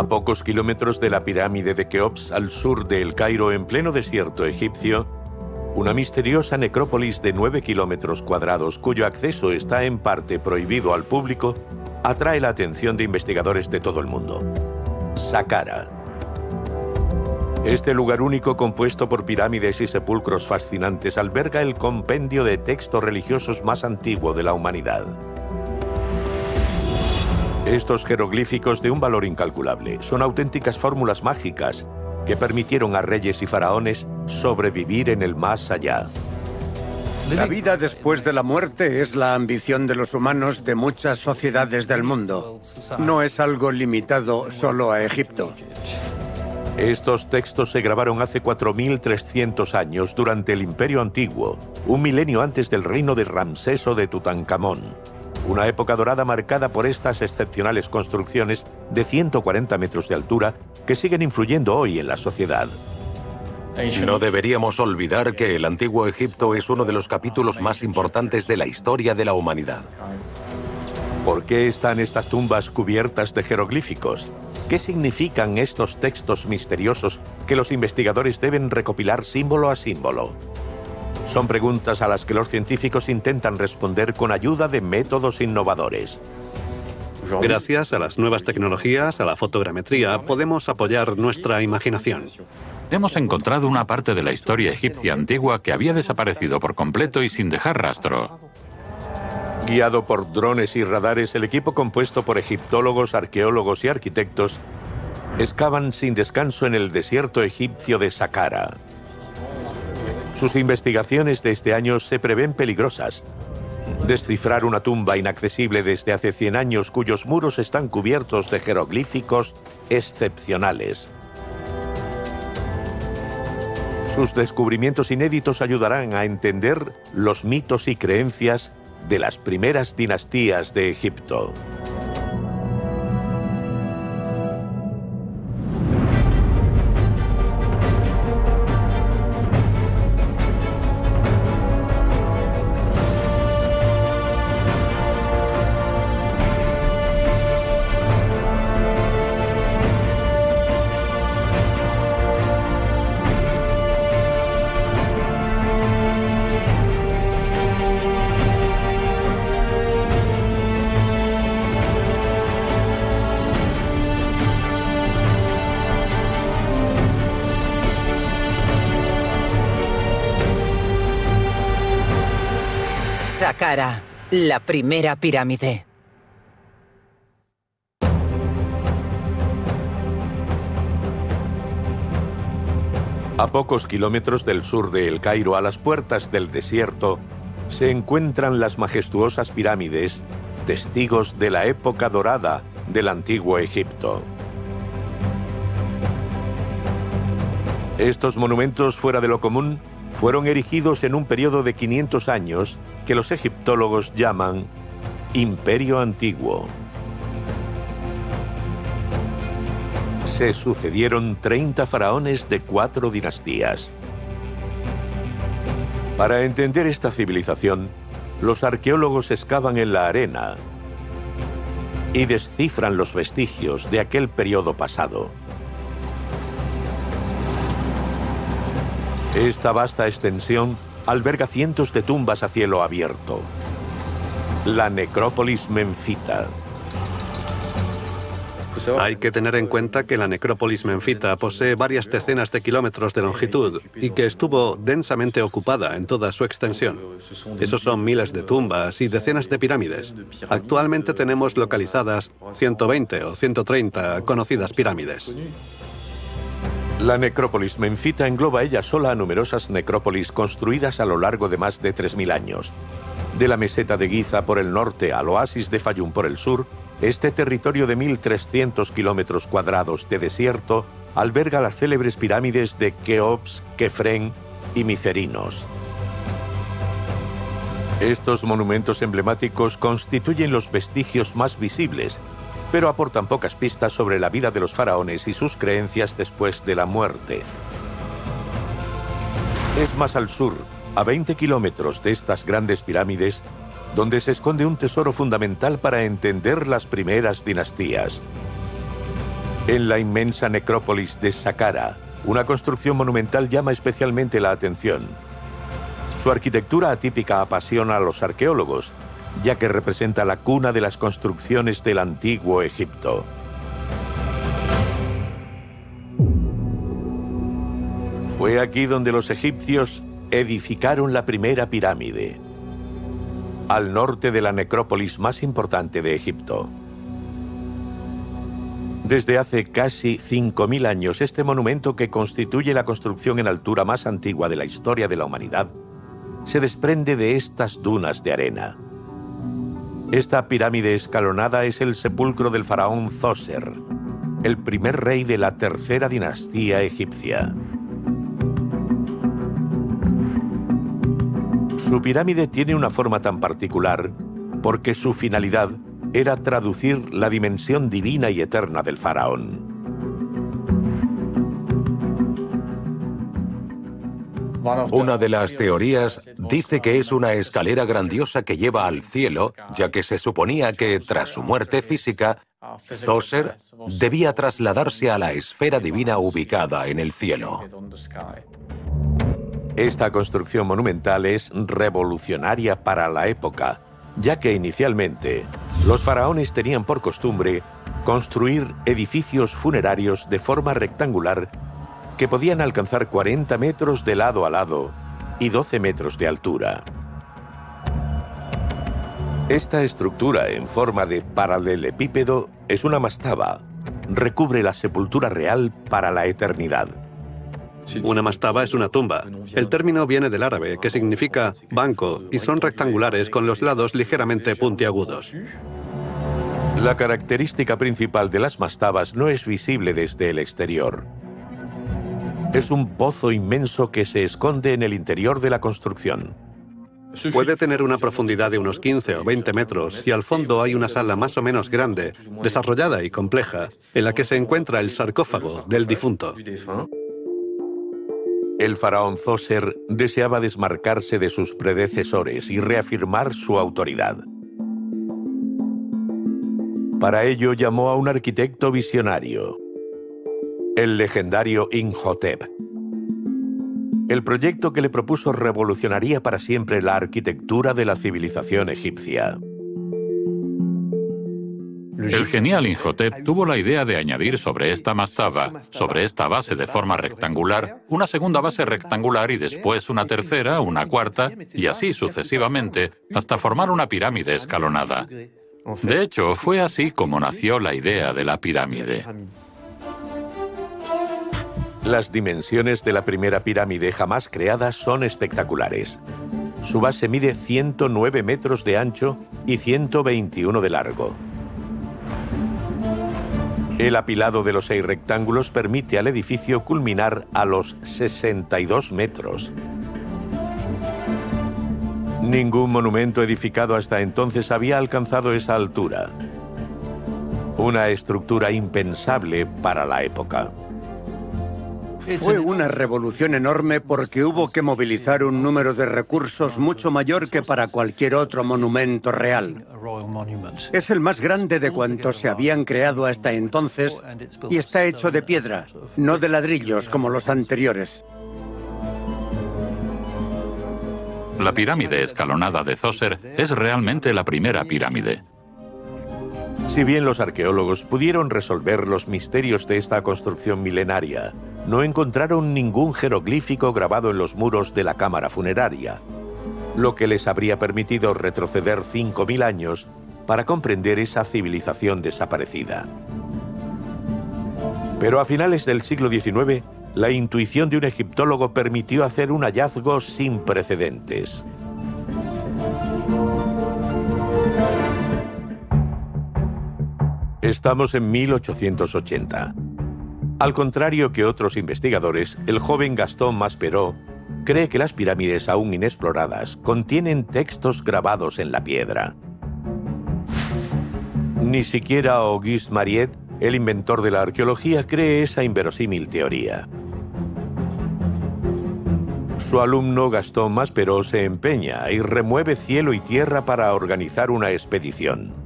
A pocos kilómetros de la pirámide de Keops, al sur de El Cairo, en pleno desierto egipcio, una misteriosa necrópolis de 9 kilómetros cuadrados, cuyo acceso está en parte prohibido al público, atrae la atención de investigadores de todo el mundo. Saqqara. Este lugar único compuesto por pirámides y sepulcros fascinantes alberga el compendio de textos religiosos más antiguo de la humanidad. Estos jeroglíficos de un valor incalculable son auténticas fórmulas mágicas que permitieron a reyes y faraones sobrevivir en el más allá. La vida después de la muerte es la ambición de los humanos de muchas sociedades del mundo. No es algo limitado solo a Egipto. Estos textos se grabaron hace 4.300 años durante el Imperio Antiguo, un milenio antes del reino de Ramsés o de Tutankamón. Una época dorada marcada por estas excepcionales construcciones de 140 metros de altura que siguen influyendo hoy en la sociedad. No deberíamos olvidar que el antiguo Egipto es uno de los capítulos más importantes de la historia de la humanidad. ¿Por qué están estas tumbas cubiertas de jeroglíficos? ¿Qué significan estos textos misteriosos que los investigadores deben recopilar símbolo a símbolo? Son preguntas a las que los científicos intentan responder con ayuda de métodos innovadores. Gracias a las nuevas tecnologías, a la fotogrametría, podemos apoyar nuestra imaginación. Hemos encontrado una parte de la historia egipcia antigua que había desaparecido por completo y sin dejar rastro. Guiado por drones y radares, el equipo compuesto por egiptólogos, arqueólogos y arquitectos excavan sin descanso en el desierto egipcio de Saqqara. Sus investigaciones de este año se prevén peligrosas. Descifrar una tumba inaccesible desde hace 100 años cuyos muros están cubiertos de jeroglíficos excepcionales. Sus descubrimientos inéditos ayudarán a entender los mitos y creencias de las primeras dinastías de Egipto. La primera pirámide. A pocos kilómetros del sur de El Cairo, a las puertas del desierto, se encuentran las majestuosas pirámides, testigos de la época dorada del antiguo Egipto. Estos monumentos fuera de lo común fueron erigidos en un periodo de 500 años que los egiptólogos llaman Imperio Antiguo. Se sucedieron 30 faraones de cuatro dinastías. Para entender esta civilización, los arqueólogos excavan en la arena y descifran los vestigios de aquel periodo pasado. Esta vasta extensión alberga cientos de tumbas a cielo abierto. La necrópolis menfita. Hay que tener en cuenta que la necrópolis menfita posee varias decenas de kilómetros de longitud y que estuvo densamente ocupada en toda su extensión. Esos son miles de tumbas y decenas de pirámides. Actualmente tenemos localizadas 120 o 130 conocidas pirámides. La necrópolis menfita engloba ella sola a numerosas necrópolis construidas a lo largo de más de 3.000 años. De la meseta de Giza por el norte al oasis de Fayum por el sur, este territorio de 1.300 kilómetros cuadrados de desierto alberga las célebres pirámides de Keops, Kefren y Micerinos. Estos monumentos emblemáticos constituyen los vestigios más visibles pero aportan pocas pistas sobre la vida de los faraones y sus creencias después de la muerte. Es más al sur, a 20 kilómetros de estas grandes pirámides, donde se esconde un tesoro fundamental para entender las primeras dinastías. En la inmensa necrópolis de Saqqara, una construcción monumental llama especialmente la atención. Su arquitectura atípica apasiona a los arqueólogos, ya que representa la cuna de las construcciones del antiguo Egipto. Fue aquí donde los egipcios edificaron la primera pirámide, al norte de la necrópolis más importante de Egipto. Desde hace casi 5.000 años, este monumento que constituye la construcción en altura más antigua de la historia de la humanidad, se desprende de estas dunas de arena. Esta pirámide escalonada es el sepulcro del faraón Zoser, el primer rey de la tercera dinastía egipcia. Su pirámide tiene una forma tan particular porque su finalidad era traducir la dimensión divina y eterna del faraón. Una de las teorías dice que es una escalera grandiosa que lleva al cielo, ya que se suponía que tras su muerte física, Zoser debía trasladarse a la esfera divina ubicada en el cielo. Esta construcción monumental es revolucionaria para la época, ya que inicialmente los faraones tenían por costumbre construir edificios funerarios de forma rectangular que podían alcanzar 40 metros de lado a lado y 12 metros de altura. Esta estructura en forma de paralelepípedo es una mastaba. Recubre la sepultura real para la eternidad. Una mastaba es una tumba. El término viene del árabe, que significa banco, y son rectangulares con los lados ligeramente puntiagudos. La característica principal de las mastabas no es visible desde el exterior. Es un pozo inmenso que se esconde en el interior de la construcción. Puede tener una profundidad de unos 15 o 20 metros y al fondo hay una sala más o menos grande, desarrollada y compleja, en la que se encuentra el sarcófago del difunto. El faraón Zoser deseaba desmarcarse de sus predecesores y reafirmar su autoridad. Para ello llamó a un arquitecto visionario, el legendario Imhotep. El proyecto que le propuso revolucionaría para siempre la arquitectura de la civilización egipcia. El genial Inhotep tuvo la idea de añadir sobre esta mastaba, sobre esta base de forma rectangular, una segunda base rectangular y después una tercera, una cuarta, y así sucesivamente, hasta formar una pirámide escalonada. De hecho, fue así como nació la idea de la pirámide. Las dimensiones de la primera pirámide jamás creada son espectaculares. Su base mide 109 metros de ancho y 121 de largo. El apilado de los seis rectángulos permite al edificio culminar a los 62 metros. Ningún monumento edificado hasta entonces había alcanzado esa altura. Una estructura impensable para la época. Fue una revolución enorme porque hubo que movilizar un número de recursos mucho mayor que para cualquier otro monumento real. Es el más grande de cuantos se habían creado hasta entonces y está hecho de piedra, no de ladrillos como los anteriores. La pirámide escalonada de Zoser es realmente la primera pirámide. Si bien los arqueólogos pudieron resolver los misterios de esta construcción milenaria, no encontraron ningún jeroglífico grabado en los muros de la cámara funeraria, lo que les habría permitido retroceder 5.000 años para comprender esa civilización desaparecida. Pero a finales del siglo XIX, la intuición de un egiptólogo permitió hacer un hallazgo sin precedentes. Estamos en 1880. Al contrario que otros investigadores, el joven Gastón Masperó cree que las pirámides aún inexploradas contienen textos grabados en la piedra. Ni siquiera Auguste Mariette, el inventor de la arqueología, cree esa inverosímil teoría. Su alumno Gastón Masperó se empeña y remueve cielo y tierra para organizar una expedición.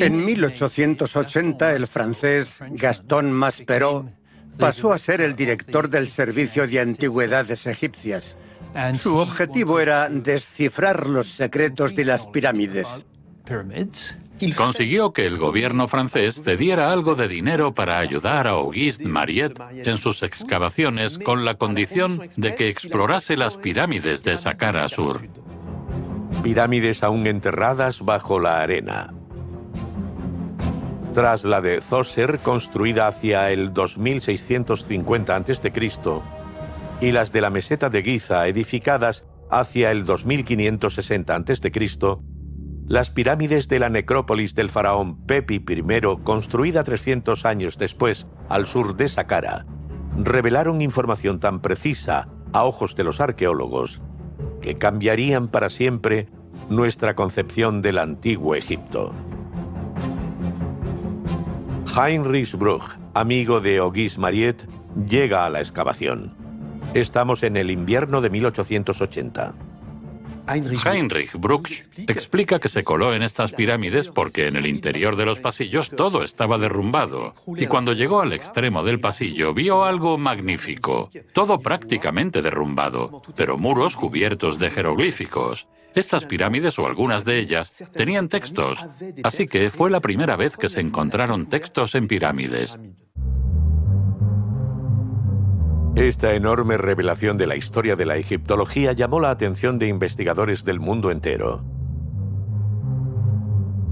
En 1880, el francés Gaston Maspero pasó a ser el director del Servicio de Antigüedades Egipcias. Su objetivo era descifrar los secretos de las pirámides. Consiguió que el gobierno francés cediera algo de dinero para ayudar a Auguste Mariette en sus excavaciones con la condición de que explorase las pirámides de Saqqara Sur. Pirámides aún enterradas bajo la arena. Tras la de Zoser, construida hacia el 2650 a.C., y las de la meseta de Giza, edificadas hacia el 2560 a.C., las pirámides de la necrópolis del faraón Pepi I, construida 300 años después al sur de Saqqara, revelaron información tan precisa a ojos de los arqueólogos que cambiarían para siempre nuestra concepción del antiguo Egipto. Heinrich Bruch, amigo de Auguste Mariette, llega a la excavación. Estamos en el invierno de 1880. Heinrich Bruch explica que se coló en estas pirámides porque en el interior de los pasillos todo estaba derrumbado y cuando llegó al extremo del pasillo vio algo magnífico, todo prácticamente derrumbado, pero muros cubiertos de jeroglíficos. Estas pirámides o algunas de ellas tenían textos, así que fue la primera vez que se encontraron textos en pirámides. Esta enorme revelación de la historia de la egiptología llamó la atención de investigadores del mundo entero.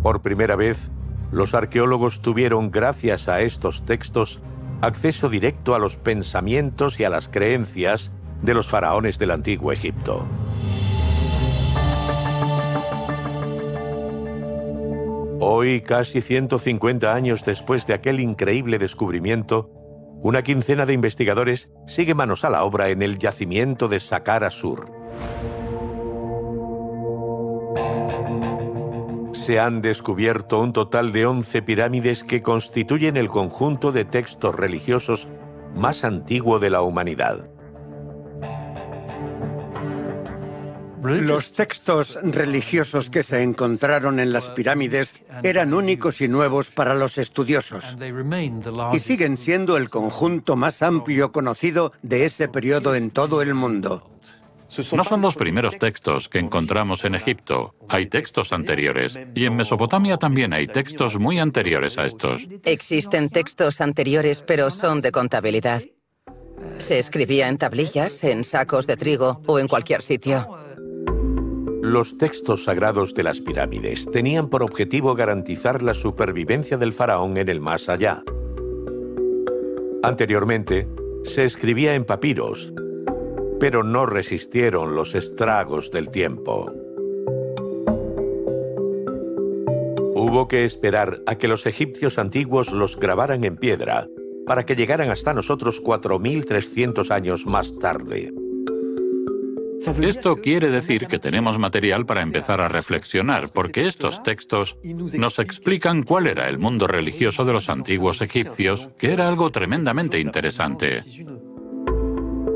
Por primera vez, los arqueólogos tuvieron, gracias a estos textos, acceso directo a los pensamientos y a las creencias de los faraones del antiguo Egipto. Hoy, casi 150 años después de aquel increíble descubrimiento, una quincena de investigadores sigue manos a la obra en el yacimiento de Saqqara Sur. Se han descubierto un total de 11 pirámides que constituyen el conjunto de textos religiosos más antiguo de la humanidad. Los textos religiosos que se encontraron en las pirámides eran únicos y nuevos para los estudiosos y siguen siendo el conjunto más amplio conocido de ese periodo en todo el mundo. No son los primeros textos que encontramos en Egipto. Hay textos anteriores. Y en Mesopotamia también hay textos muy anteriores a estos. Existen textos anteriores, pero son de contabilidad. Se escribía en tablillas, en sacos de trigo o en cualquier sitio. Los textos sagrados de las pirámides tenían por objetivo garantizar la supervivencia del faraón en el más allá. Anteriormente, se escribía en papiros, pero no resistieron los estragos del tiempo. Hubo que esperar a que los egipcios antiguos los grabaran en piedra para que llegaran hasta nosotros 4.300 años más tarde. Esto quiere decir que tenemos material para empezar a reflexionar, porque estos textos nos explican cuál era el mundo religioso de los antiguos egipcios, que era algo tremendamente interesante.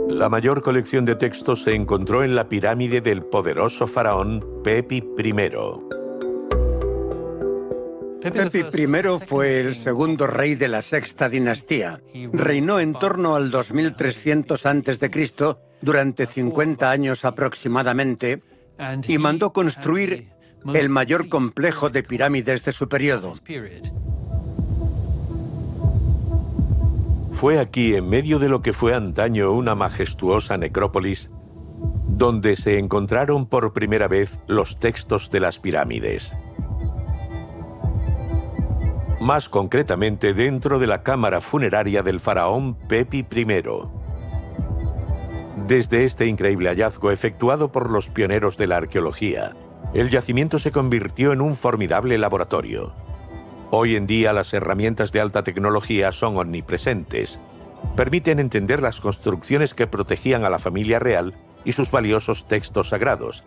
La mayor colección de textos se encontró en la pirámide del poderoso faraón Pepi I. Pepi I fue el segundo rey de la sexta dinastía. Reinó en torno al 2300 a.C durante 50 años aproximadamente y mandó construir el mayor complejo de pirámides de su periodo. Fue aquí, en medio de lo que fue antaño una majestuosa necrópolis, donde se encontraron por primera vez los textos de las pirámides. Más concretamente dentro de la cámara funeraria del faraón Pepi I. Desde este increíble hallazgo efectuado por los pioneros de la arqueología, el yacimiento se convirtió en un formidable laboratorio. Hoy en día las herramientas de alta tecnología son omnipresentes. Permiten entender las construcciones que protegían a la familia real y sus valiosos textos sagrados.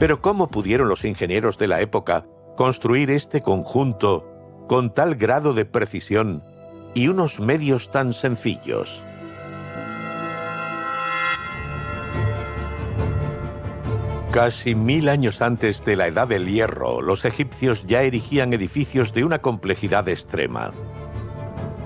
Pero ¿cómo pudieron los ingenieros de la época construir este conjunto con tal grado de precisión y unos medios tan sencillos? Casi mil años antes de la Edad del Hierro, los egipcios ya erigían edificios de una complejidad extrema.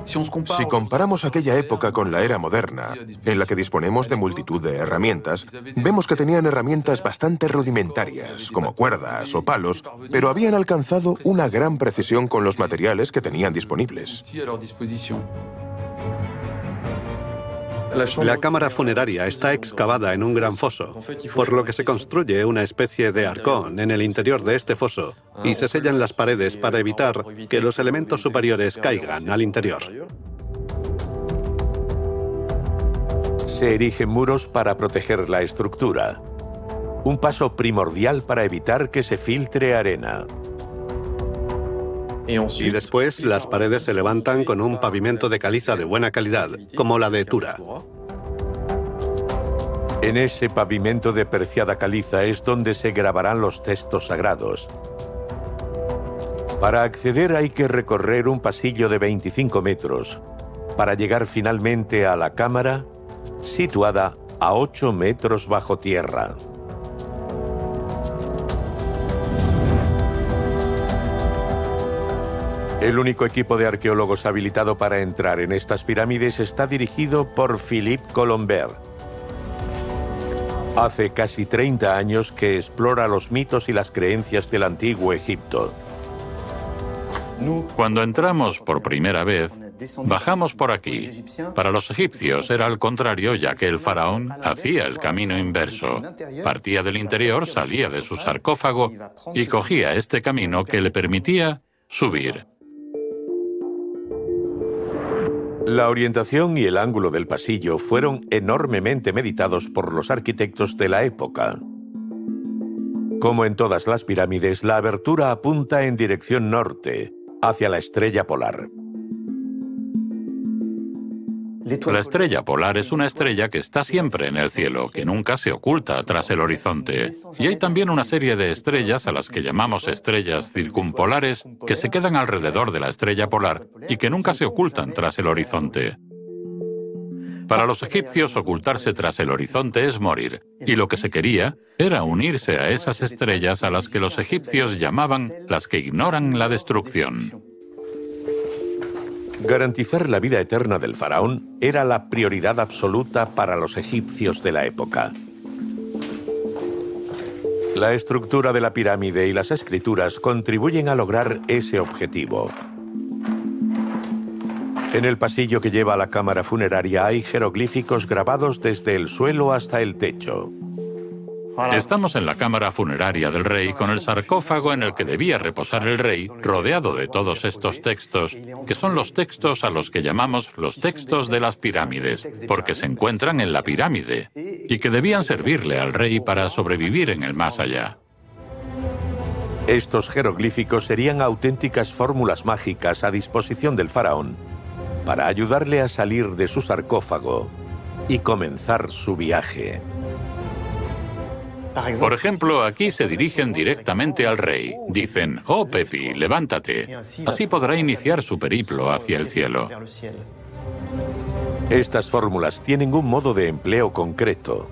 Si comparamos aquella época con la era moderna, en la que disponemos de multitud de herramientas, vemos que tenían herramientas bastante rudimentarias, como cuerdas o palos, pero habían alcanzado una gran precisión con los materiales que tenían disponibles. La cámara funeraria está excavada en un gran foso, por lo que se construye una especie de arcón en el interior de este foso y se sellan las paredes para evitar que los elementos superiores caigan al interior. Se erigen muros para proteger la estructura, un paso primordial para evitar que se filtre arena. Y después las paredes se levantan con un pavimento de caliza de buena calidad, como la de Tura. En ese pavimento de preciada caliza es donde se grabarán los textos sagrados. Para acceder hay que recorrer un pasillo de 25 metros para llegar finalmente a la cámara situada a 8 metros bajo tierra. El único equipo de arqueólogos habilitado para entrar en estas pirámides está dirigido por Philippe Colombert. Hace casi 30 años que explora los mitos y las creencias del antiguo Egipto. Cuando entramos por primera vez, bajamos por aquí. Para los egipcios era al contrario, ya que el faraón hacía el camino inverso. Partía del interior, salía de su sarcófago y cogía este camino que le permitía subir. La orientación y el ángulo del pasillo fueron enormemente meditados por los arquitectos de la época. Como en todas las pirámides, la abertura apunta en dirección norte, hacia la estrella polar. La estrella polar es una estrella que está siempre en el cielo, que nunca se oculta tras el horizonte. Y hay también una serie de estrellas a las que llamamos estrellas circumpolares que se quedan alrededor de la estrella polar y que nunca se ocultan tras el horizonte. Para los egipcios ocultarse tras el horizonte es morir, y lo que se quería era unirse a esas estrellas a las que los egipcios llamaban las que ignoran la destrucción. Garantizar la vida eterna del faraón era la prioridad absoluta para los egipcios de la época. La estructura de la pirámide y las escrituras contribuyen a lograr ese objetivo. En el pasillo que lleva a la cámara funeraria hay jeroglíficos grabados desde el suelo hasta el techo. Estamos en la cámara funeraria del rey con el sarcófago en el que debía reposar el rey, rodeado de todos estos textos, que son los textos a los que llamamos los textos de las pirámides, porque se encuentran en la pirámide, y que debían servirle al rey para sobrevivir en el más allá. Estos jeroglíficos serían auténticas fórmulas mágicas a disposición del faraón para ayudarle a salir de su sarcófago y comenzar su viaje. Por ejemplo, aquí se dirigen directamente al rey. Dicen, oh Pepi, levántate. Así podrá iniciar su periplo hacia el cielo. Estas fórmulas tienen un modo de empleo concreto.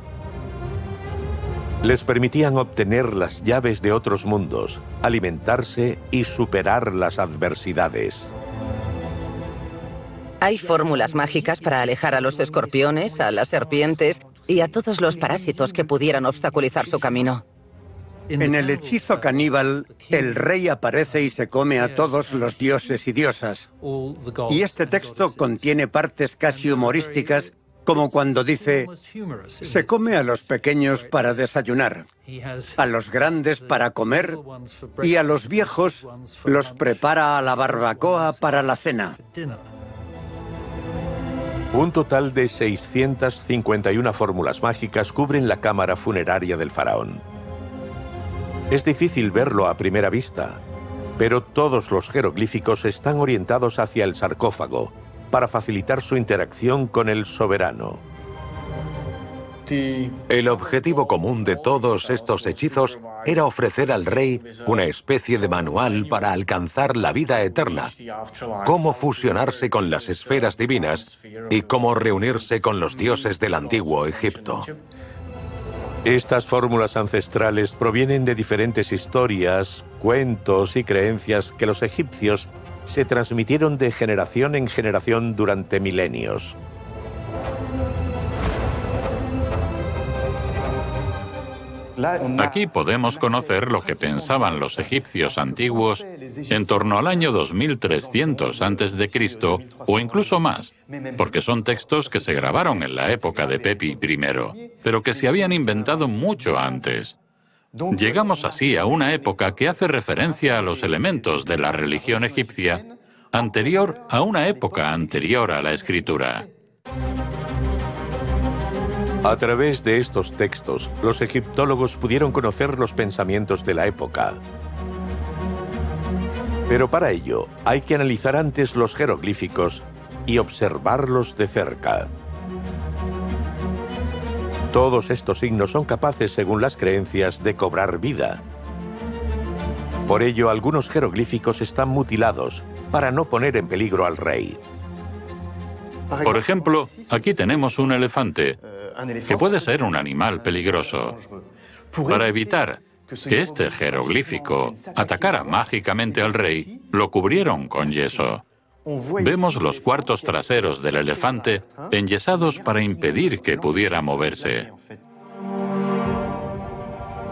Les permitían obtener las llaves de otros mundos, alimentarse y superar las adversidades. Hay fórmulas mágicas para alejar a los escorpiones, a las serpientes y a todos los parásitos que pudieran obstaculizar su camino. En el hechizo caníbal, el rey aparece y se come a todos los dioses y diosas. Y este texto contiene partes casi humorísticas, como cuando dice, se come a los pequeños para desayunar, a los grandes para comer y a los viejos los prepara a la barbacoa para la cena. Un total de 651 fórmulas mágicas cubren la cámara funeraria del faraón. Es difícil verlo a primera vista, pero todos los jeroglíficos están orientados hacia el sarcófago para facilitar su interacción con el soberano. El objetivo común de todos estos hechizos era ofrecer al rey una especie de manual para alcanzar la vida eterna, cómo fusionarse con las esferas divinas y cómo reunirse con los dioses del antiguo Egipto. Estas fórmulas ancestrales provienen de diferentes historias, cuentos y creencias que los egipcios se transmitieron de generación en generación durante milenios. Aquí podemos conocer lo que pensaban los egipcios antiguos en torno al año 2300 a.C. o incluso más, porque son textos que se grabaron en la época de Pepi I, pero que se habían inventado mucho antes. Llegamos así a una época que hace referencia a los elementos de la religión egipcia anterior a una época anterior a la escritura. A través de estos textos, los egiptólogos pudieron conocer los pensamientos de la época. Pero para ello, hay que analizar antes los jeroglíficos y observarlos de cerca. Todos estos signos son capaces, según las creencias, de cobrar vida. Por ello, algunos jeroglíficos están mutilados para no poner en peligro al rey. Por ejemplo, aquí tenemos un elefante que puede ser un animal peligroso. Para evitar que este jeroglífico atacara mágicamente al rey, lo cubrieron con yeso. Vemos los cuartos traseros del elefante enyesados para impedir que pudiera moverse.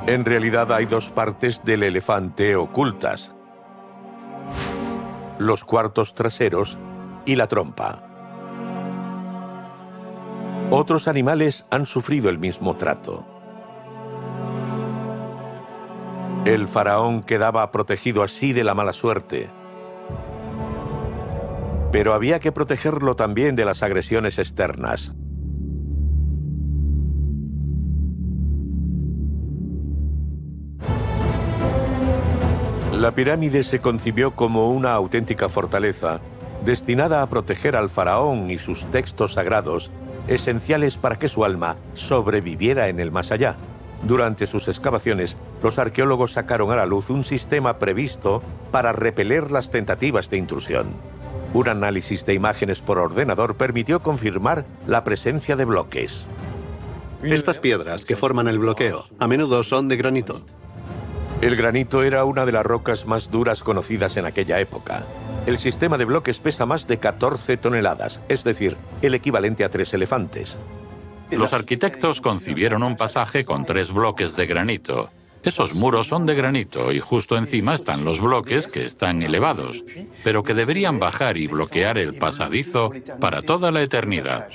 En realidad hay dos partes del elefante ocultas. Los cuartos traseros y la trompa. Otros animales han sufrido el mismo trato. El faraón quedaba protegido así de la mala suerte. Pero había que protegerlo también de las agresiones externas. La pirámide se concibió como una auténtica fortaleza, destinada a proteger al faraón y sus textos sagrados esenciales para que su alma sobreviviera en el más allá. Durante sus excavaciones, los arqueólogos sacaron a la luz un sistema previsto para repeler las tentativas de intrusión. Un análisis de imágenes por ordenador permitió confirmar la presencia de bloques. Estas piedras que forman el bloqueo a menudo son de granito. El granito era una de las rocas más duras conocidas en aquella época. El sistema de bloques pesa más de 14 toneladas, es decir, el equivalente a tres elefantes. Los arquitectos concibieron un pasaje con tres bloques de granito. Esos muros son de granito y justo encima están los bloques que están elevados, pero que deberían bajar y bloquear el pasadizo para toda la eternidad.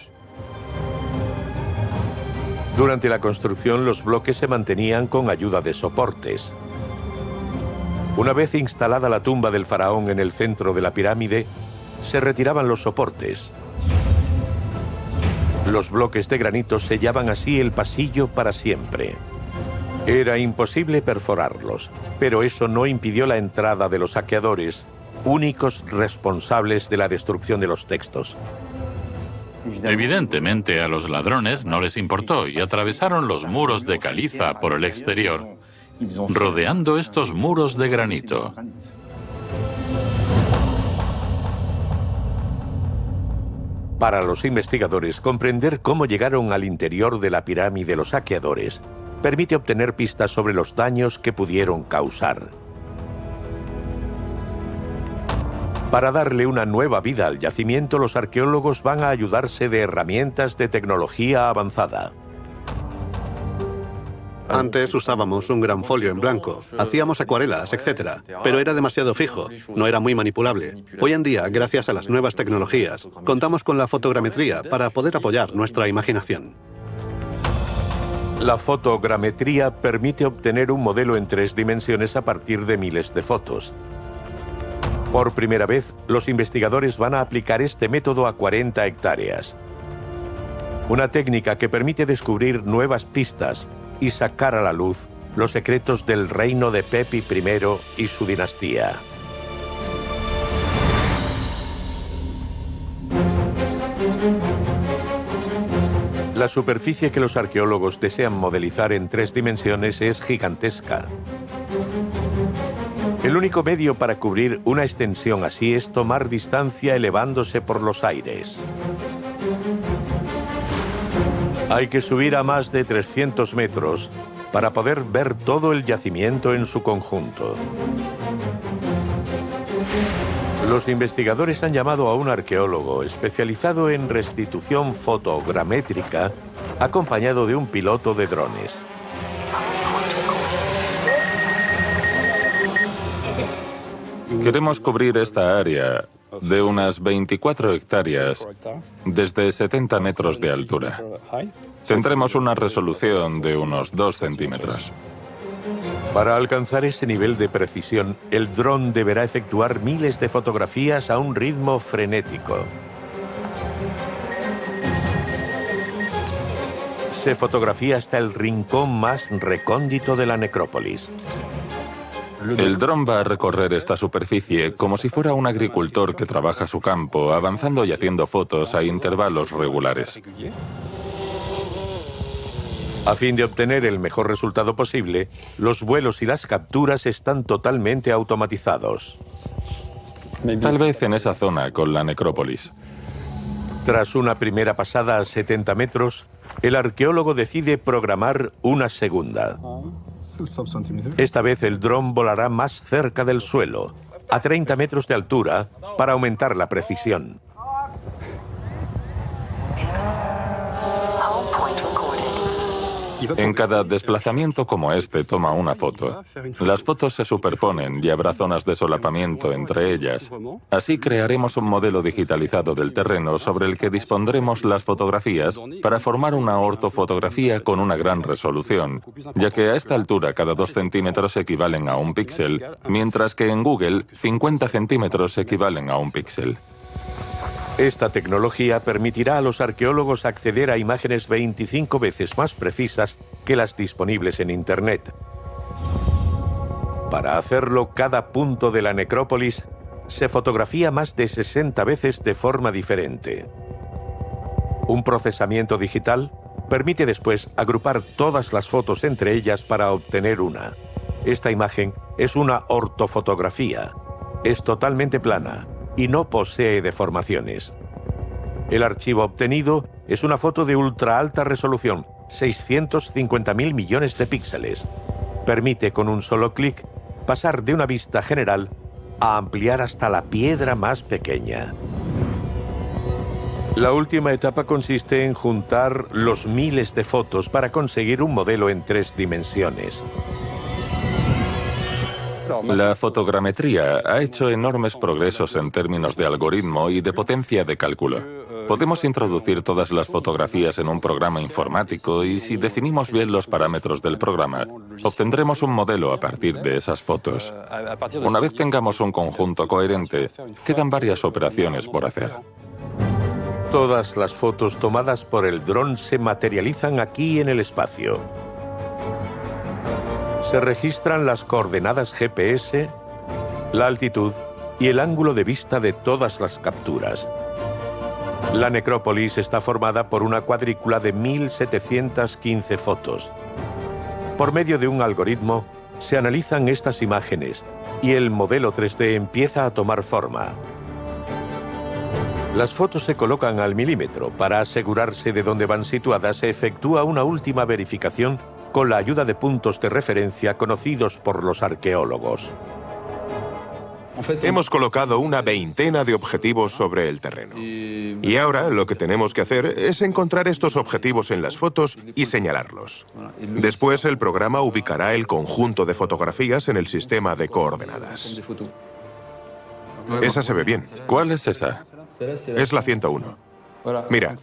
Durante la construcción los bloques se mantenían con ayuda de soportes. Una vez instalada la tumba del faraón en el centro de la pirámide, se retiraban los soportes. Los bloques de granito sellaban así el pasillo para siempre. Era imposible perforarlos, pero eso no impidió la entrada de los saqueadores, únicos responsables de la destrucción de los textos. Evidentemente a los ladrones no les importó y atravesaron los muros de caliza por el exterior rodeando estos muros de granito. Para los investigadores, comprender cómo llegaron al interior de la pirámide los saqueadores permite obtener pistas sobre los daños que pudieron causar. Para darle una nueva vida al yacimiento, los arqueólogos van a ayudarse de herramientas de tecnología avanzada. Antes usábamos un gran folio en blanco, hacíamos acuarelas, etc. Pero era demasiado fijo, no era muy manipulable. Hoy en día, gracias a las nuevas tecnologías, contamos con la fotogrametría para poder apoyar nuestra imaginación. La fotogrametría permite obtener un modelo en tres dimensiones a partir de miles de fotos. Por primera vez, los investigadores van a aplicar este método a 40 hectáreas. Una técnica que permite descubrir nuevas pistas y sacar a la luz los secretos del reino de Pepi I y su dinastía. La superficie que los arqueólogos desean modelizar en tres dimensiones es gigantesca. El único medio para cubrir una extensión así es tomar distancia elevándose por los aires. Hay que subir a más de 300 metros para poder ver todo el yacimiento en su conjunto. Los investigadores han llamado a un arqueólogo especializado en restitución fotogramétrica acompañado de un piloto de drones. Queremos cubrir esta área de unas 24 hectáreas desde 70 metros de altura. Tendremos una resolución de unos 2 centímetros. Para alcanzar ese nivel de precisión, el dron deberá efectuar miles de fotografías a un ritmo frenético. Se fotografía hasta el rincón más recóndito de la necrópolis. El dron va a recorrer esta superficie como si fuera un agricultor que trabaja su campo, avanzando y haciendo fotos a intervalos regulares. A fin de obtener el mejor resultado posible, los vuelos y las capturas están totalmente automatizados. Tal vez en esa zona con la necrópolis. Tras una primera pasada a 70 metros, el arqueólogo decide programar una segunda. Esta vez el dron volará más cerca del suelo, a 30 metros de altura, para aumentar la precisión. En cada desplazamiento como este toma una foto. Las fotos se superponen y habrá zonas de solapamiento entre ellas. Así crearemos un modelo digitalizado del terreno sobre el que dispondremos las fotografías para formar una ortofotografía con una gran resolución, ya que a esta altura cada dos centímetros equivalen a un píxel, mientras que en Google 50 centímetros equivalen a un píxel. Esta tecnología permitirá a los arqueólogos acceder a imágenes 25 veces más precisas que las disponibles en Internet. Para hacerlo, cada punto de la necrópolis se fotografía más de 60 veces de forma diferente. Un procesamiento digital permite después agrupar todas las fotos entre ellas para obtener una. Esta imagen es una ortofotografía. Es totalmente plana, y no posee deformaciones. El archivo obtenido es una foto de ultra alta resolución, 650.000 millones de píxeles. Permite con un solo clic pasar de una vista general a ampliar hasta la piedra más pequeña. La última etapa consiste en juntar los miles de fotos para conseguir un modelo en tres dimensiones. La fotogrametría ha hecho enormes progresos en términos de algoritmo y de potencia de cálculo. Podemos introducir todas las fotografías en un programa informático y si definimos bien los parámetros del programa, obtendremos un modelo a partir de esas fotos. Una vez tengamos un conjunto coherente, quedan varias operaciones por hacer. Todas las fotos tomadas por el dron se materializan aquí en el espacio se registran las coordenadas GPS, la altitud y el ángulo de vista de todas las capturas. La necrópolis está formada por una cuadrícula de 1.715 fotos. Por medio de un algoritmo, se analizan estas imágenes y el modelo 3D empieza a tomar forma. Las fotos se colocan al milímetro. Para asegurarse de dónde van situadas, se efectúa una última verificación con la ayuda de puntos de referencia conocidos por los arqueólogos. Hemos colocado una veintena de objetivos sobre el terreno. Y ahora lo que tenemos que hacer es encontrar estos objetivos en las fotos y señalarlos. Después el programa ubicará el conjunto de fotografías en el sistema de coordenadas. Esa se ve bien. ¿Cuál es esa? Es la 101. Mira,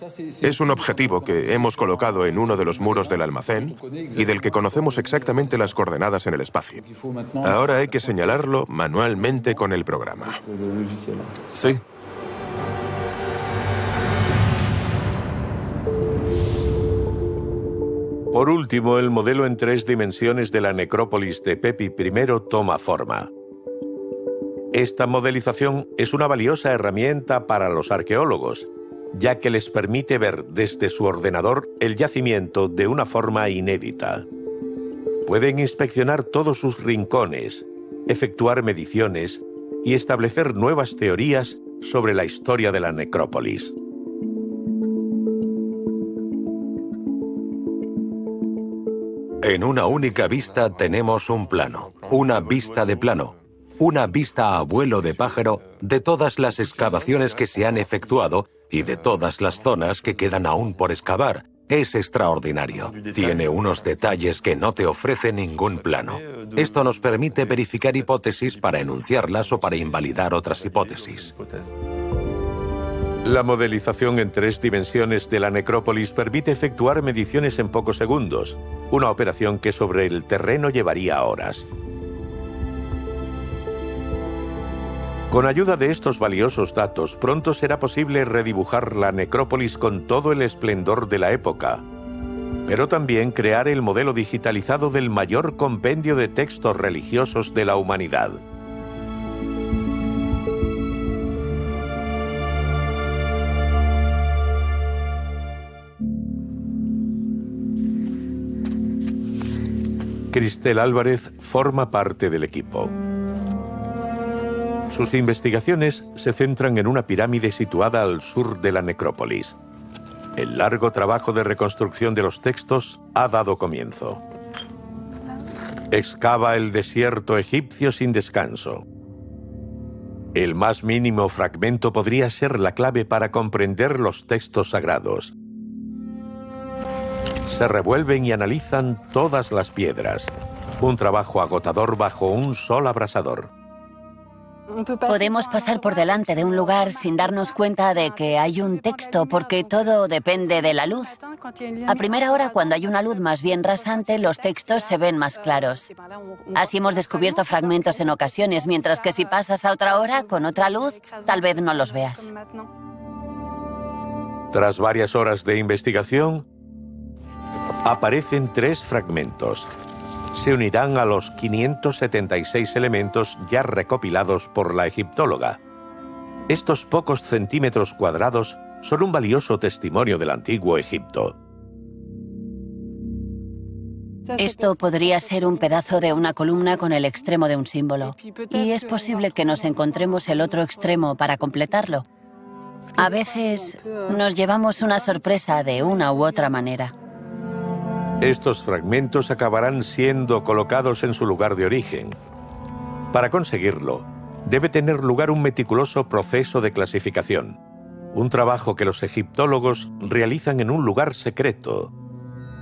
es un objetivo que hemos colocado en uno de los muros del almacén y del que conocemos exactamente las coordenadas en el espacio. Ahora hay que señalarlo manualmente con el programa. Sí. Por último, el modelo en tres dimensiones de la necrópolis de Pepi I toma forma. Esta modelización es una valiosa herramienta para los arqueólogos, ya que les permite ver desde su ordenador el yacimiento de una forma inédita. Pueden inspeccionar todos sus rincones, efectuar mediciones y establecer nuevas teorías sobre la historia de la necrópolis. En una única vista tenemos un plano, una vista de plano, una vista a vuelo de pájaro de todas las excavaciones que se han efectuado y de todas las zonas que quedan aún por excavar. Es extraordinario. Tiene unos detalles que no te ofrece ningún plano. Esto nos permite verificar hipótesis para enunciarlas o para invalidar otras hipótesis. La modelización en tres dimensiones de la necrópolis permite efectuar mediciones en pocos segundos, una operación que sobre el terreno llevaría horas. Con ayuda de estos valiosos datos, pronto será posible redibujar la necrópolis con todo el esplendor de la época, pero también crear el modelo digitalizado del mayor compendio de textos religiosos de la humanidad. Cristel Álvarez forma parte del equipo. Sus investigaciones se centran en una pirámide situada al sur de la necrópolis. El largo trabajo de reconstrucción de los textos ha dado comienzo. Excava el desierto egipcio sin descanso. El más mínimo fragmento podría ser la clave para comprender los textos sagrados se revuelven y analizan todas las piedras. Un trabajo agotador bajo un sol abrasador. Podemos pasar por delante de un lugar sin darnos cuenta de que hay un texto porque todo depende de la luz. A primera hora, cuando hay una luz más bien rasante, los textos se ven más claros. Así hemos descubierto fragmentos en ocasiones, mientras que si pasas a otra hora con otra luz, tal vez no los veas. Tras varias horas de investigación, aparecen tres fragmentos. Se unirán a los 576 elementos ya recopilados por la egiptóloga. Estos pocos centímetros cuadrados son un valioso testimonio del antiguo Egipto. Esto podría ser un pedazo de una columna con el extremo de un símbolo. Y es posible que nos encontremos el otro extremo para completarlo. A veces nos llevamos una sorpresa de una u otra manera. Estos fragmentos acabarán siendo colocados en su lugar de origen. Para conseguirlo, debe tener lugar un meticuloso proceso de clasificación, un trabajo que los egiptólogos realizan en un lugar secreto,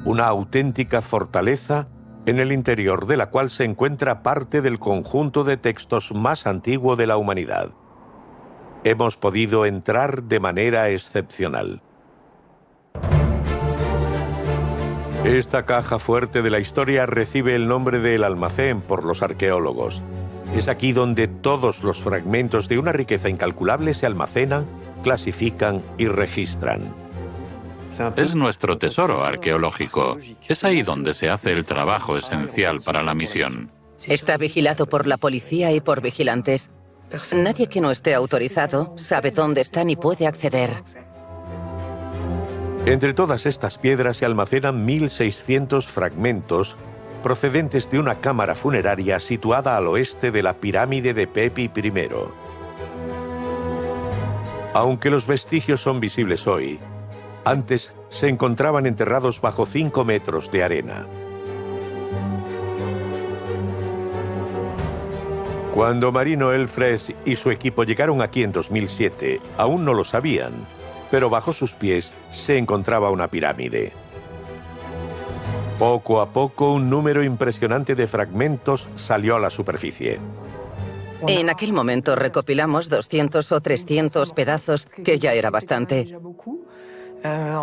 una auténtica fortaleza en el interior de la cual se encuentra parte del conjunto de textos más antiguo de la humanidad. Hemos podido entrar de manera excepcional. Esta caja fuerte de la historia recibe el nombre de El Almacén por los arqueólogos. Es aquí donde todos los fragmentos de una riqueza incalculable se almacenan, clasifican y registran. Es nuestro tesoro arqueológico. Es ahí donde se hace el trabajo esencial para la misión. Está vigilado por la policía y por vigilantes. Nadie que no esté autorizado sabe dónde está ni puede acceder. Entre todas estas piedras se almacenan 1.600 fragmentos procedentes de una cámara funeraria situada al oeste de la pirámide de Pepi I. Aunque los vestigios son visibles hoy, antes se encontraban enterrados bajo 5 metros de arena. Cuando Marino Elfres y su equipo llegaron aquí en 2007, aún no lo sabían, pero bajo sus pies se encontraba una pirámide. Poco a poco un número impresionante de fragmentos salió a la superficie. En aquel momento recopilamos 200 o 300 pedazos, que ya era bastante.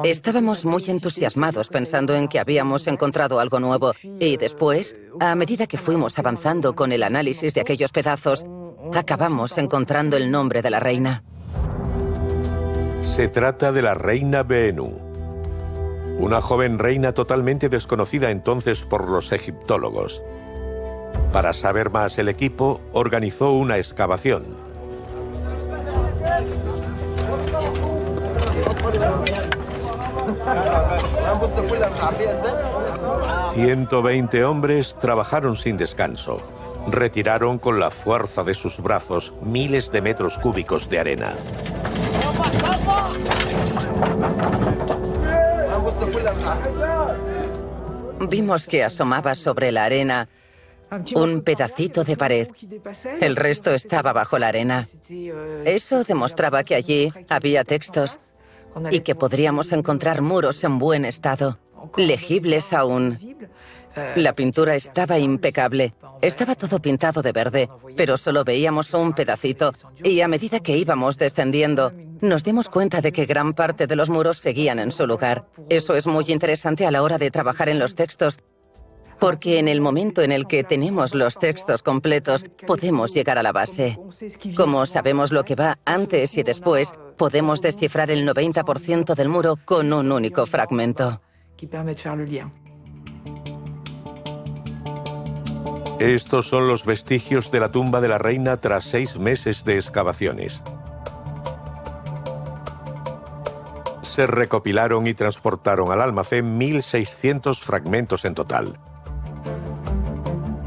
Estábamos muy entusiasmados pensando en que habíamos encontrado algo nuevo y después, a medida que fuimos avanzando con el análisis de aquellos pedazos, acabamos encontrando el nombre de la reina. Se trata de la reina Bennu, una joven reina totalmente desconocida entonces por los egiptólogos. Para saber más, el equipo organizó una excavación. ...120 hombres trabajaron sin descanso. Retiraron con la fuerza de sus brazos miles de metros cúbicos de arena. Vimos que asomaba sobre la arena un pedacito de pared. El resto estaba bajo la arena. Eso demostraba que allí había textos y que podríamos encontrar muros en buen estado, legibles aún. La pintura estaba impecable. Estaba todo pintado de verde, pero solo veíamos un pedacito. Y a medida que íbamos descendiendo, nos dimos cuenta de que gran parte de los muros seguían en su lugar. Eso es muy interesante a la hora de trabajar en los textos, porque en el momento en el que tenemos los textos completos, podemos llegar a la base. Como sabemos lo que va antes y después, podemos descifrar el 90% del muro con un único fragmento. Estos son los vestigios de la tumba de la reina tras seis meses de excavaciones. Se recopilaron y transportaron al almacén 1.600 fragmentos en total.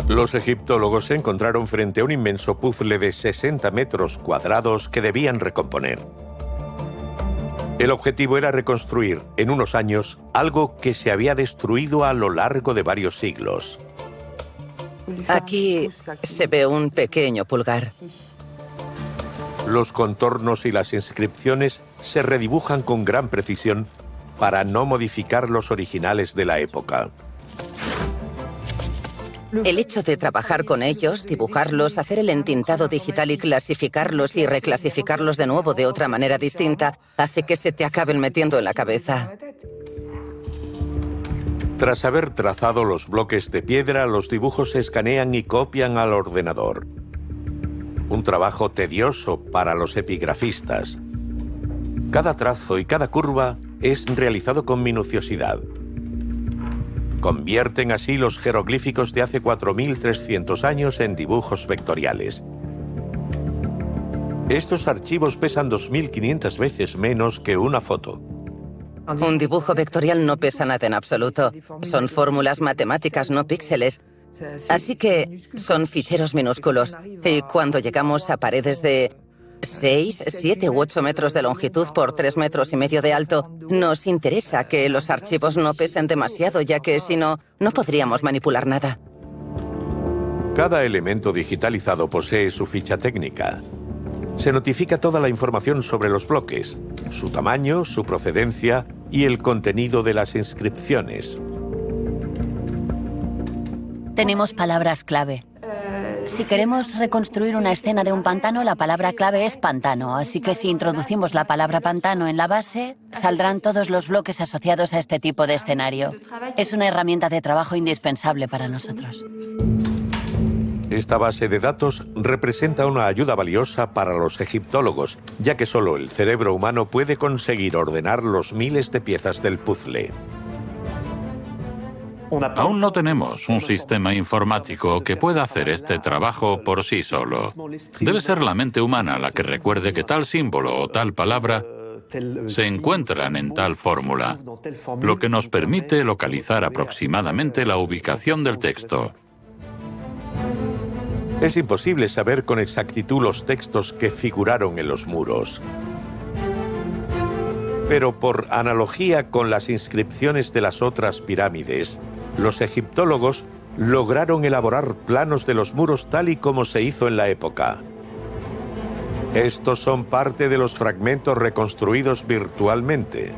Los egiptólogos se encontraron frente a un inmenso puzzle de 60 metros cuadrados que debían recomponer. El objetivo era reconstruir en unos años algo que se había destruido a lo largo de varios siglos. Aquí se ve un pequeño pulgar. Los contornos y las inscripciones se redibujan con gran precisión para no modificar los originales de la época. El hecho de trabajar con ellos, dibujarlos, hacer el entintado digital y clasificarlos y reclasificarlos de nuevo de otra manera distinta, hace que se te acaben metiendo en la cabeza. Tras haber trazado los bloques de piedra, los dibujos se escanean y copian al ordenador. Un trabajo tedioso para los epigrafistas. Cada trazo y cada curva es realizado con minuciosidad. Convierten así los jeroglíficos de hace 4.300 años en dibujos vectoriales. Estos archivos pesan 2.500 veces menos que una foto. Un dibujo vectorial no pesa nada en absoluto. Son fórmulas matemáticas, no píxeles. Así que son ficheros minúsculos. Y cuando llegamos a paredes de 6, 7 u 8 metros de longitud por 3 metros y medio de alto, nos interesa que los archivos no pesen demasiado, ya que si no, no podríamos manipular nada. Cada elemento digitalizado posee su ficha técnica. Se notifica toda la información sobre los bloques, su tamaño, su procedencia y el contenido de las inscripciones. Tenemos palabras clave. Si queremos reconstruir una escena de un pantano, la palabra clave es pantano, así que si introducimos la palabra pantano en la base, saldrán todos los bloques asociados a este tipo de escenario. Es una herramienta de trabajo indispensable para nosotros. Esta base de datos representa una ayuda valiosa para los egiptólogos, ya que solo el cerebro humano puede conseguir ordenar los miles de piezas del puzzle. Aún no tenemos un sistema informático que pueda hacer este trabajo por sí solo. Debe ser la mente humana la que recuerde que tal símbolo o tal palabra se encuentran en tal fórmula, lo que nos permite localizar aproximadamente la ubicación del texto. Es imposible saber con exactitud los textos que figuraron en los muros. Pero por analogía con las inscripciones de las otras pirámides, los egiptólogos lograron elaborar planos de los muros tal y como se hizo en la época. Estos son parte de los fragmentos reconstruidos virtualmente.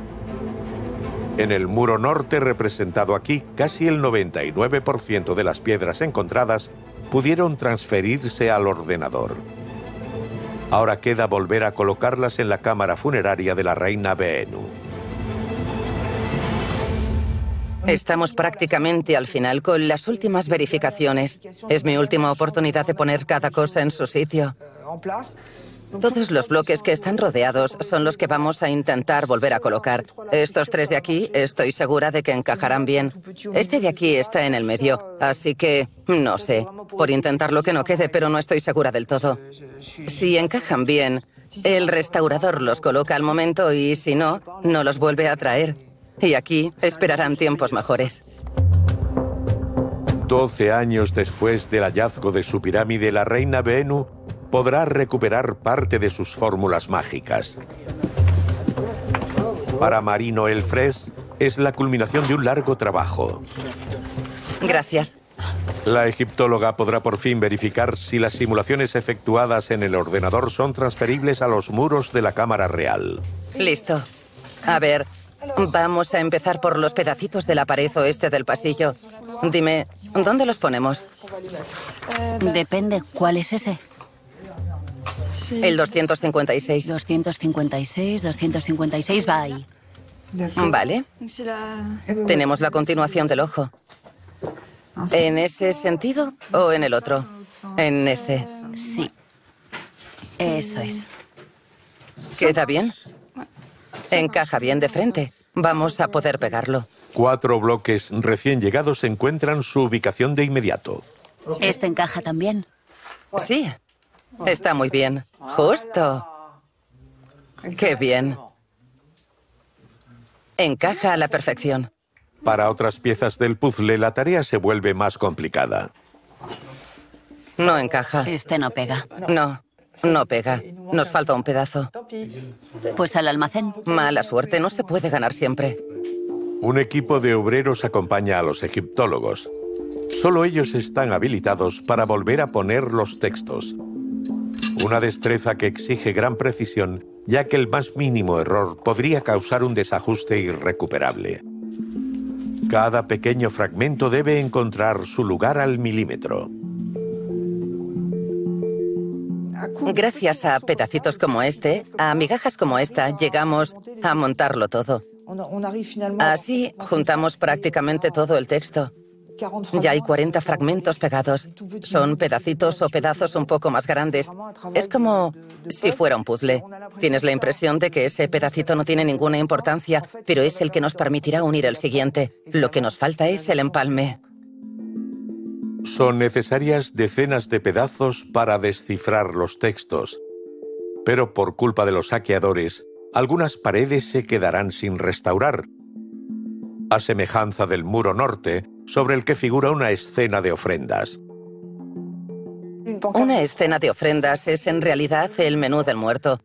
En el muro norte representado aquí, casi el 99% de las piedras encontradas pudieron transferirse al ordenador. Ahora queda volver a colocarlas en la cámara funeraria de la reina Beenu. Estamos prácticamente al final con las últimas verificaciones. Es mi última oportunidad de poner cada cosa en su sitio. Todos los bloques que están rodeados son los que vamos a intentar volver a colocar. Estos tres de aquí estoy segura de que encajarán bien. Este de aquí está en el medio, así que no sé. Por intentarlo que no quede, pero no estoy segura del todo. Si encajan bien, el restaurador los coloca al momento y si no, no los vuelve a traer. Y aquí esperarán tiempos mejores. Doce años después del hallazgo de su pirámide, la reina Benu podrá recuperar parte de sus fórmulas mágicas. Para Marino Elfres es la culminación de un largo trabajo. Gracias. La egiptóloga podrá por fin verificar si las simulaciones efectuadas en el ordenador son transferibles a los muros de la cámara real. Listo. A ver, vamos a empezar por los pedacitos de la pared oeste del pasillo. Dime, ¿dónde los ponemos? Depende, ¿cuál es ese? El 256. 256, 256 va ahí. Vale. Tenemos la continuación del ojo. ¿En ese sentido o en el otro? En ese. Sí. Eso es. ¿Queda bien? Encaja bien de frente. Vamos a poder pegarlo. Cuatro bloques recién llegados encuentran su ubicación de inmediato. ¿Este encaja también? Sí. Está muy bien. Justo. Qué bien. Encaja a la perfección. Para otras piezas del puzzle la tarea se vuelve más complicada. No encaja. Este no pega. No, no pega. Nos falta un pedazo. Pues al almacén. Mala suerte, no se puede ganar siempre. Un equipo de obreros acompaña a los egiptólogos. Solo ellos están habilitados para volver a poner los textos. Una destreza que exige gran precisión, ya que el más mínimo error podría causar un desajuste irrecuperable. Cada pequeño fragmento debe encontrar su lugar al milímetro. Gracias a pedacitos como este, a migajas como esta, llegamos a montarlo todo. Así juntamos prácticamente todo el texto. Ya hay 40 fragmentos pegados. Son pedacitos o pedazos un poco más grandes. Es como si fuera un puzzle. Tienes la impresión de que ese pedacito no tiene ninguna importancia, pero es el que nos permitirá unir el siguiente. Lo que nos falta es el empalme. Son necesarias decenas de pedazos para descifrar los textos. Pero por culpa de los saqueadores, algunas paredes se quedarán sin restaurar. A semejanza del muro norte, sobre el que figura una escena de ofrendas. Una escena de ofrendas es en realidad el menú del muerto.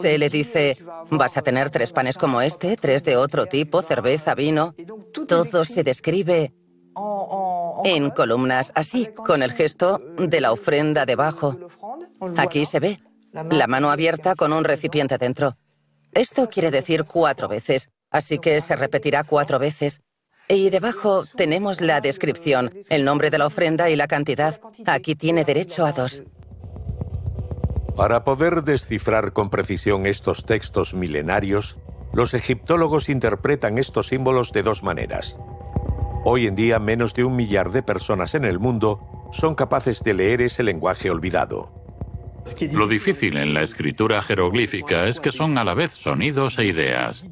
Se le dice, vas a tener tres panes como este, tres de otro tipo, cerveza, vino. Todo se describe en columnas, así, con el gesto de la ofrenda debajo. Aquí se ve la mano abierta con un recipiente dentro. Esto quiere decir cuatro veces, así que se repetirá cuatro veces. Y debajo tenemos la descripción, el nombre de la ofrenda y la cantidad. Aquí tiene derecho a dos. Para poder descifrar con precisión estos textos milenarios, los egiptólogos interpretan estos símbolos de dos maneras. Hoy en día menos de un millar de personas en el mundo son capaces de leer ese lenguaje olvidado. Lo difícil en la escritura jeroglífica es que son a la vez sonidos e ideas.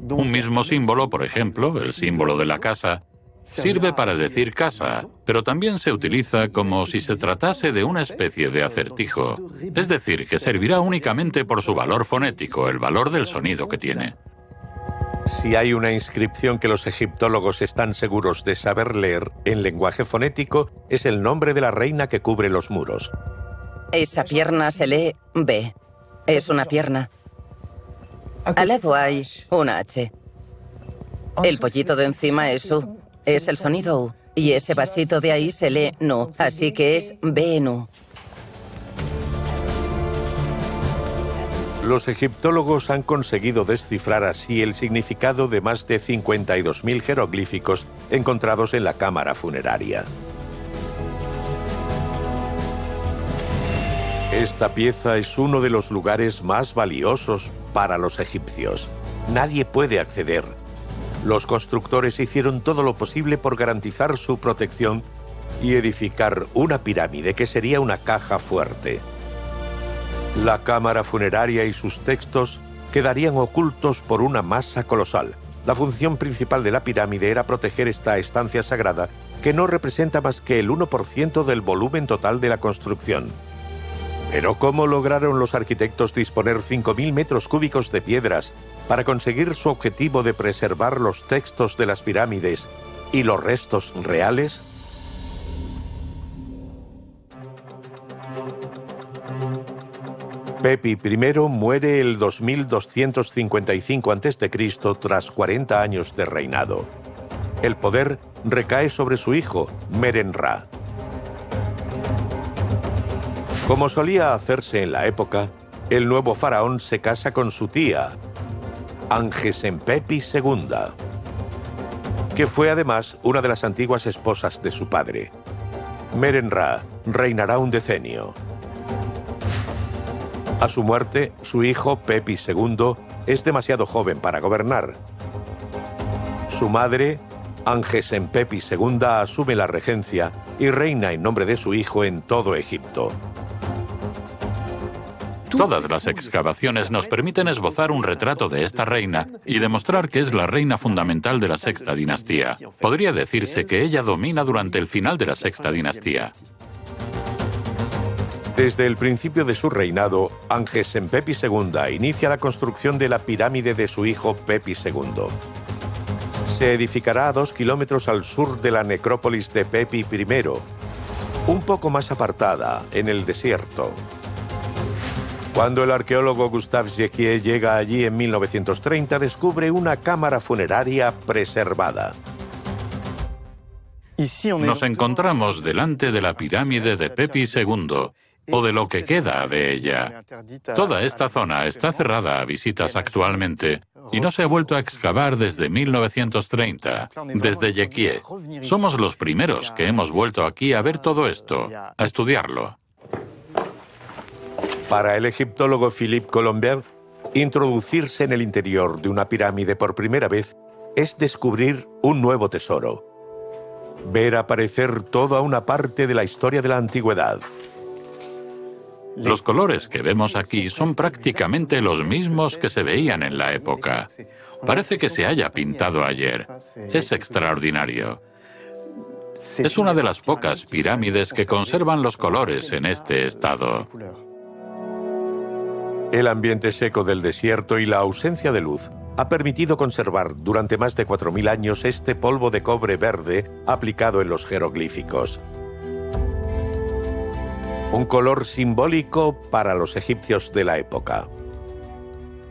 Un mismo símbolo, por ejemplo, el símbolo de la casa, sirve para decir casa, pero también se utiliza como si se tratase de una especie de acertijo, es decir, que servirá únicamente por su valor fonético, el valor del sonido que tiene. Si hay una inscripción que los egiptólogos están seguros de saber leer en lenguaje fonético, es el nombre de la reina que cubre los muros. Esa pierna se lee B. Es una pierna. Al lado hay una H. El pollito de encima es U. Es el sonido U. Y ese vasito de ahí se lee NU. Así que es BNU. Los egiptólogos han conseguido descifrar así el significado de más de 52.000 jeroglíficos encontrados en la cámara funeraria. Esta pieza es uno de los lugares más valiosos para los egipcios. Nadie puede acceder. Los constructores hicieron todo lo posible por garantizar su protección y edificar una pirámide que sería una caja fuerte. La cámara funeraria y sus textos quedarían ocultos por una masa colosal. La función principal de la pirámide era proteger esta estancia sagrada, que no representa más que el 1% del volumen total de la construcción. Pero ¿cómo lograron los arquitectos disponer 5.000 metros cúbicos de piedras para conseguir su objetivo de preservar los textos de las pirámides y los restos reales? Pepi I muere el 2255 a.C. tras 40 años de reinado. El poder recae sobre su hijo, Meren-Ra. Como solía hacerse en la época, el nuevo faraón se casa con su tía, Angesempepi II, que fue además una de las antiguas esposas de su padre. Meren-Ra reinará un decenio. A su muerte, su hijo, Pepi II, es demasiado joven para gobernar. Su madre, Angesempepi II, asume la regencia y reina en nombre de su hijo en todo Egipto. Todas las excavaciones nos permiten esbozar un retrato de esta reina y demostrar que es la reina fundamental de la sexta dinastía. Podría decirse que ella domina durante el final de la sexta dinastía. Desde el principio de su reinado, Angesempepi II inicia la construcción de la pirámide de su hijo Pepi II. Se edificará a dos kilómetros al sur de la necrópolis de Pepi I, un poco más apartada, en el desierto. Cuando el arqueólogo Gustave Jequier llega allí en 1930, descubre una cámara funeraria preservada. Nos encontramos delante de la pirámide de Pepi II, o de lo que queda de ella. Toda esta zona está cerrada a visitas actualmente y no se ha vuelto a excavar desde 1930, desde Jequié. Somos los primeros que hemos vuelto aquí a ver todo esto, a estudiarlo. Para el egiptólogo Philippe Colombier, introducirse en el interior de una pirámide por primera vez es descubrir un nuevo tesoro. Ver aparecer toda una parte de la historia de la antigüedad. Los colores que vemos aquí son prácticamente los mismos que se veían en la época. Parece que se haya pintado ayer. Es extraordinario. Es una de las pocas pirámides que conservan los colores en este estado. El ambiente seco del desierto y la ausencia de luz ha permitido conservar durante más de 4.000 años este polvo de cobre verde aplicado en los jeroglíficos. Un color simbólico para los egipcios de la época.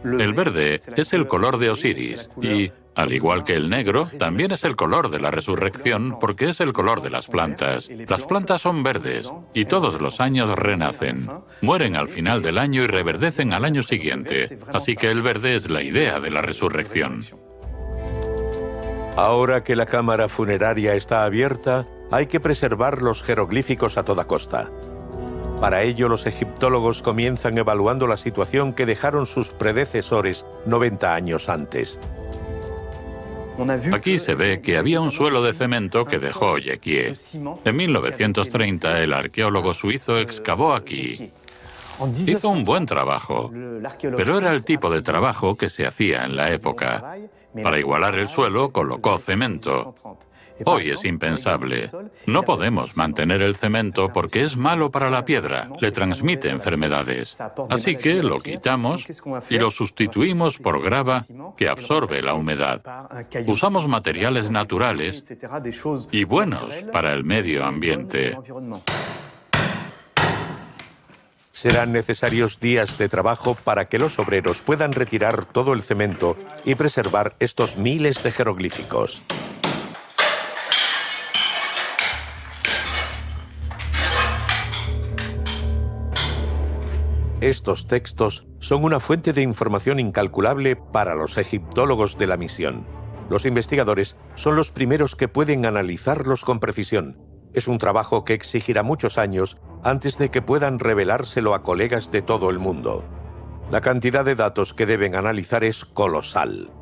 El verde es el color de Osiris y, al igual que el negro, también es el color de la resurrección porque es el color de las plantas. Las plantas son verdes y todos los años renacen. Mueren al final del año y reverdecen al año siguiente. Así que el verde es la idea de la resurrección. Ahora que la cámara funeraria está abierta, hay que preservar los jeroglíficos a toda costa. Para ello, los egiptólogos comienzan evaluando la situación que dejaron sus predecesores 90 años antes. Aquí se ve que había un suelo de cemento que dejó Yequié. En 1930, el arqueólogo suizo excavó aquí. Hizo un buen trabajo, pero era el tipo de trabajo que se hacía en la época. Para igualar el suelo, colocó cemento. Hoy es impensable. No podemos mantener el cemento porque es malo para la piedra, le transmite enfermedades. Así que lo quitamos y lo sustituimos por grava que absorbe la humedad. Usamos materiales naturales y buenos para el medio ambiente. Serán necesarios días de trabajo para que los obreros puedan retirar todo el cemento y preservar estos miles de jeroglíficos. Estos textos son una fuente de información incalculable para los egiptólogos de la misión. Los investigadores son los primeros que pueden analizarlos con precisión. Es un trabajo que exigirá muchos años antes de que puedan revelárselo a colegas de todo el mundo. La cantidad de datos que deben analizar es colosal.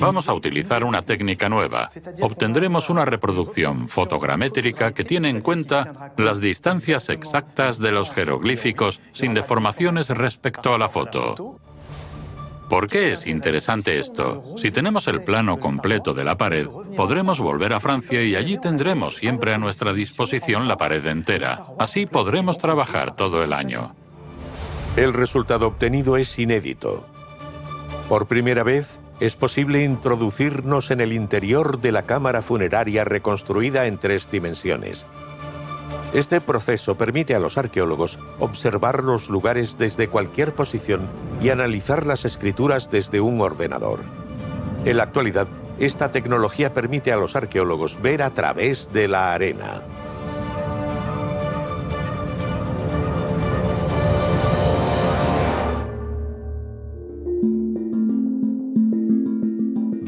Vamos a utilizar una técnica nueva. Obtendremos una reproducción fotogramétrica que tiene en cuenta las distancias exactas de los jeroglíficos sin deformaciones respecto a la foto. ¿Por qué es interesante esto? Si tenemos el plano completo de la pared, podremos volver a Francia y allí tendremos siempre a nuestra disposición la pared entera. Así podremos trabajar todo el año. El resultado obtenido es inédito. Por primera vez, es posible introducirnos en el interior de la cámara funeraria reconstruida en tres dimensiones. Este proceso permite a los arqueólogos observar los lugares desde cualquier posición y analizar las escrituras desde un ordenador. En la actualidad, esta tecnología permite a los arqueólogos ver a través de la arena.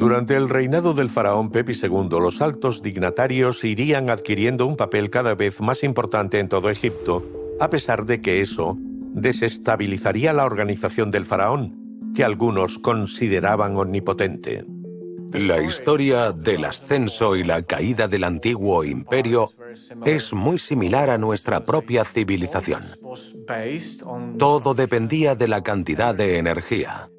Durante el reinado del faraón Pepi II, los altos dignatarios irían adquiriendo un papel cada vez más importante en todo Egipto, a pesar de que eso desestabilizaría la organización del faraón, que algunos consideraban omnipotente. La historia del ascenso y la caída del antiguo imperio es muy similar a nuestra propia civilización. Todo dependía de la cantidad de energía.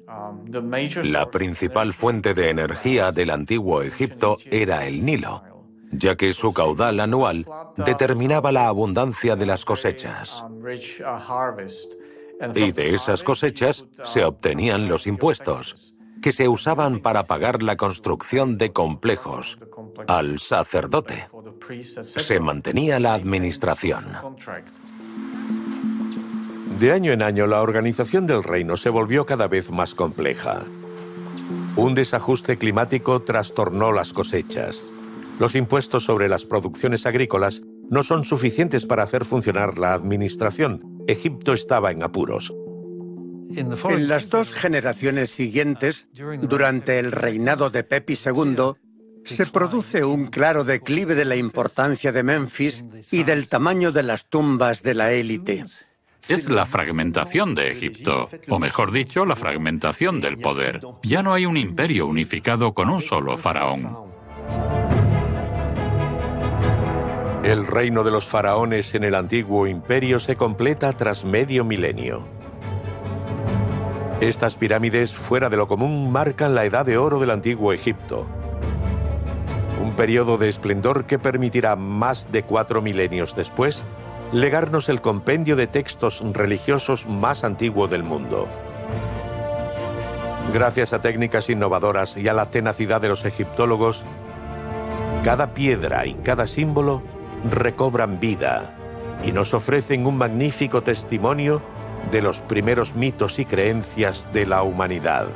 La principal fuente de energía del antiguo Egipto era el Nilo, ya que su caudal anual determinaba la abundancia de las cosechas. Y de esas cosechas se obtenían los impuestos, que se usaban para pagar la construcción de complejos al sacerdote. Se mantenía la administración. De año en año la organización del reino se volvió cada vez más compleja. Un desajuste climático trastornó las cosechas. Los impuestos sobre las producciones agrícolas no son suficientes para hacer funcionar la administración. Egipto estaba en apuros. En las dos generaciones siguientes, durante el reinado de Pepi II, se produce un claro declive de la importancia de Memphis y del tamaño de las tumbas de la élite es la fragmentación de Egipto, o mejor dicho, la fragmentación del poder. Ya no hay un imperio unificado con un solo faraón. El reino de los faraones en el antiguo imperio se completa tras medio milenio. Estas pirámides fuera de lo común marcan la edad de oro del antiguo Egipto. Un periodo de esplendor que permitirá más de cuatro milenios después legarnos el compendio de textos religiosos más antiguo del mundo. Gracias a técnicas innovadoras y a la tenacidad de los egiptólogos, cada piedra y cada símbolo recobran vida y nos ofrecen un magnífico testimonio de los primeros mitos y creencias de la humanidad.